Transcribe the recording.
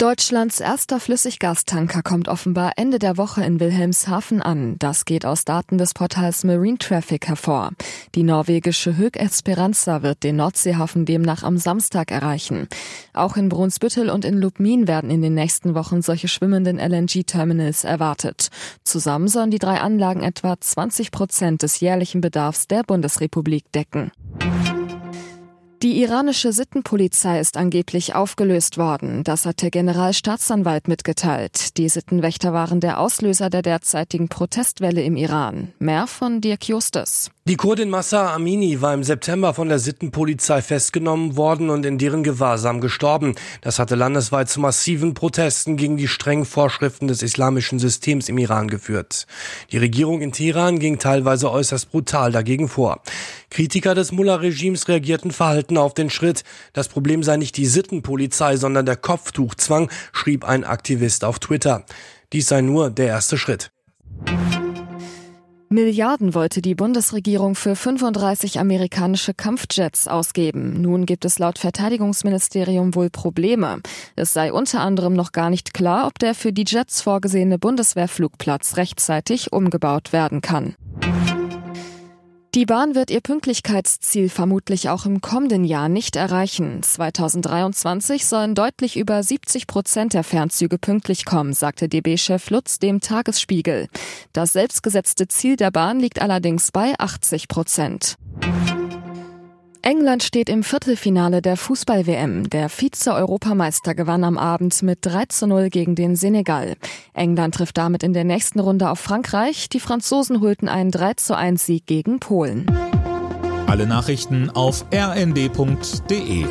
Deutschlands erster Flüssiggastanker kommt offenbar Ende der Woche in Wilhelmshaven an. Das geht aus Daten des Portals Marine Traffic hervor. Die norwegische Höck Esperanza wird den Nordseehafen demnach am Samstag erreichen. Auch in Brunsbüttel und in Lubmin werden in den nächsten Wochen solche schwimmenden LNG-Terminals erwartet. Zusammen sollen die drei Anlagen etwa 20 Prozent des jährlichen Bedarfs der Bundesrepublik decken. Die iranische Sittenpolizei ist angeblich aufgelöst worden. Das hat der Generalstaatsanwalt mitgeteilt. Die Sittenwächter waren der Auslöser der derzeitigen Protestwelle im Iran. Mehr von Dirk Justus. Die Kurdin Massa Amini war im September von der Sittenpolizei festgenommen worden und in deren Gewahrsam gestorben. Das hatte landesweit zu massiven Protesten gegen die strengen Vorschriften des islamischen Systems im Iran geführt. Die Regierung in Teheran ging teilweise äußerst brutal dagegen vor. Kritiker des Mullah-Regimes reagierten verhalten auf den Schritt. Das Problem sei nicht die Sittenpolizei, sondern der Kopftuchzwang, schrieb ein Aktivist auf Twitter. Dies sei nur der erste Schritt. Milliarden wollte die Bundesregierung für 35 amerikanische Kampfjets ausgeben. Nun gibt es laut Verteidigungsministerium wohl Probleme. Es sei unter anderem noch gar nicht klar, ob der für die Jets vorgesehene Bundeswehrflugplatz rechtzeitig umgebaut werden kann. Die Bahn wird ihr Pünktlichkeitsziel vermutlich auch im kommenden Jahr nicht erreichen. 2023 sollen deutlich über 70 Prozent der Fernzüge pünktlich kommen, sagte DB-Chef Lutz dem Tagesspiegel. Das selbstgesetzte Ziel der Bahn liegt allerdings bei 80 Prozent. England steht im Viertelfinale der Fußball-WM. Der Vize-Europameister gewann am Abend mit 3 zu 0 gegen den Senegal. England trifft damit in der nächsten Runde auf Frankreich. Die Franzosen holten einen 3 zu 1 Sieg gegen Polen. Alle Nachrichten auf rnd.de